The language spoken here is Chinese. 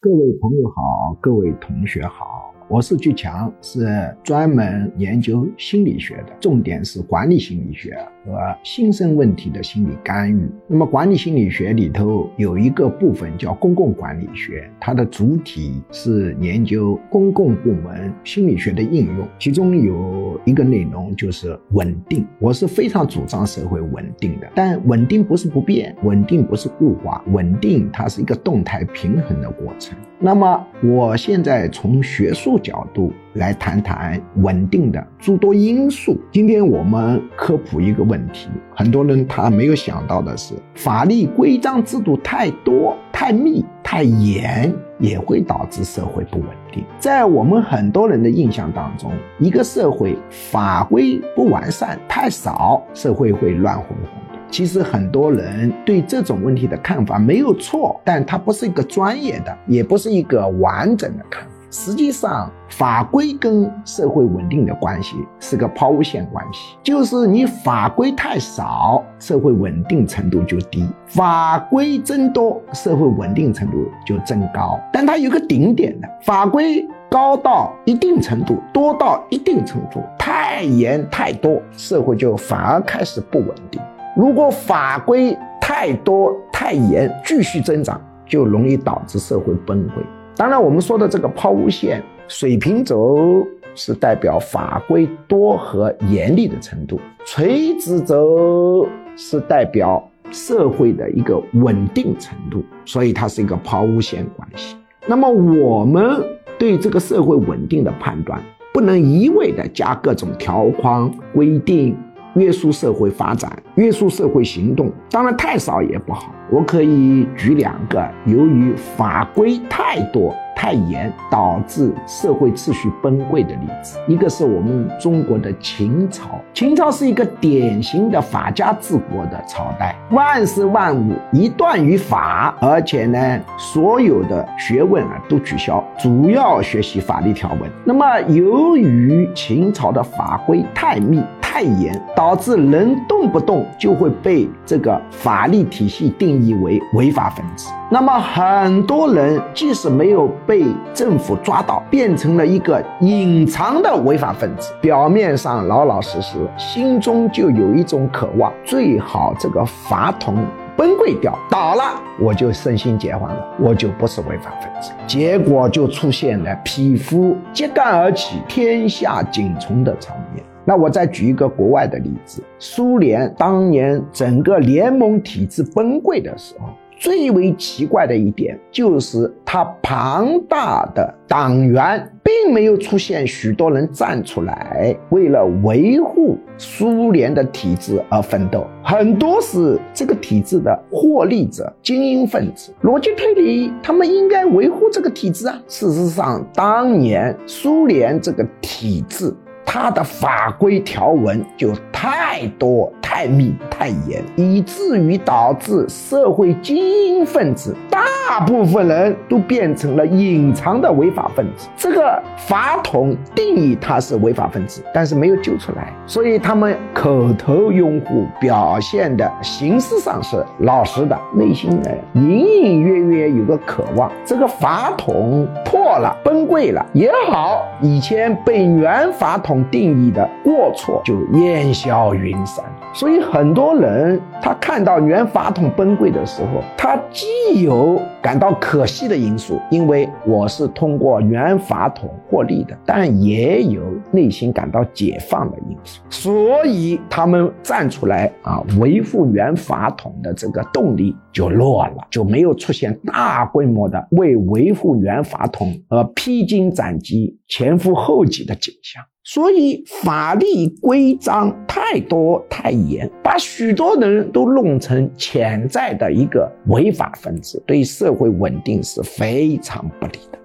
各位朋友好，各位同学好。我是巨强，是专门研究心理学的，重点是管理心理学和新生问题的心理干预。那么，管理心理学里头有一个部分叫公共管理学，它的主体是研究公共部门心理学的应用，其中有一个内容就是稳定。我是非常主张社会稳定的，但稳定不是不变，稳定不是固化，稳定它是一个动态平衡的过程。那么，我现在从学术。角度来谈谈稳定的诸多因素。今天我们科普一个问题，很多人他没有想到的是，法律规章制度太多、太密、太严，也会导致社会不稳定。在我们很多人的印象当中，一个社会法规不完善、太少，社会会乱哄哄的。其实很多人对这种问题的看法没有错，但它不是一个专业的，也不是一个完整的看法。实际上，法规跟社会稳定的关系是个抛物线关系，就是你法规太少，社会稳定程度就低；法规增多，社会稳定程度就增高。但它有个顶点的，法规高到一定程度，多到一定程度，太严太多，社会就反而开始不稳定。如果法规太多太严，继续增长，就容易导致社会崩溃。当然，我们说的这个抛物线水平轴是代表法规多和严厉的程度，垂直轴是代表社会的一个稳定程度，所以它是一个抛物线关系。那么，我们对这个社会稳定的判断，不能一味的加各种条框规定。约束社会发展，约束社会行动，当然太少也不好。我可以举两个由于法规太多。太严导致社会秩序崩溃的例子，一个是我们中国的秦朝。秦朝是一个典型的法家治国的朝代，万事万物一断于法，而且呢，所有的学问啊都取消，主要学习法律条文。那么，由于秦朝的法规太密太严，导致人动不动就会被这个法律体系定义为违法分子。那么，很多人即使没有被政府抓到，变成了一个隐藏的违法分子，表面上老老实实，心中就有一种渴望，最好这个法统崩溃掉，倒了，我就身心解放了，我就不是违法分子。结果就出现了匹夫揭竿而起，天下尽从的场面。那我再举一个国外的例子，苏联当年整个联盟体制崩溃的时候。最为奇怪的一点就是，它庞大的党员并没有出现许多人站出来为了维护苏联的体制而奋斗，很多是这个体制的获利者、精英分子。逻辑推理，他们应该维护这个体制啊。事实上，当年苏联这个体制。它的法规条文就太多、太密、太严，以至于导致社会精英分子大部分人都变成了隐藏的违法分子。这个法统定义他是违法分子，但是没有揪出来，所以他们口头拥护，表现的形式上是老实的，内心呢隐隐约约有个渴望。这个法统破了、崩溃了也好，以前被原法统。定义的过错就烟消云散，所以很多人他看到原法统崩溃的时候，他既有感到可惜的因素，因为我是通过原法统获利的，但也有内心感到解放的因素，所以他们站出来啊，维护原法统的这个动力就弱了，就没有出现大规模的为维护原法统而披荆斩棘、前赴后继的景象。所以法律规章太多太严，把许多人都弄成潜在的一个违法分子，对社会稳定是非常不利的。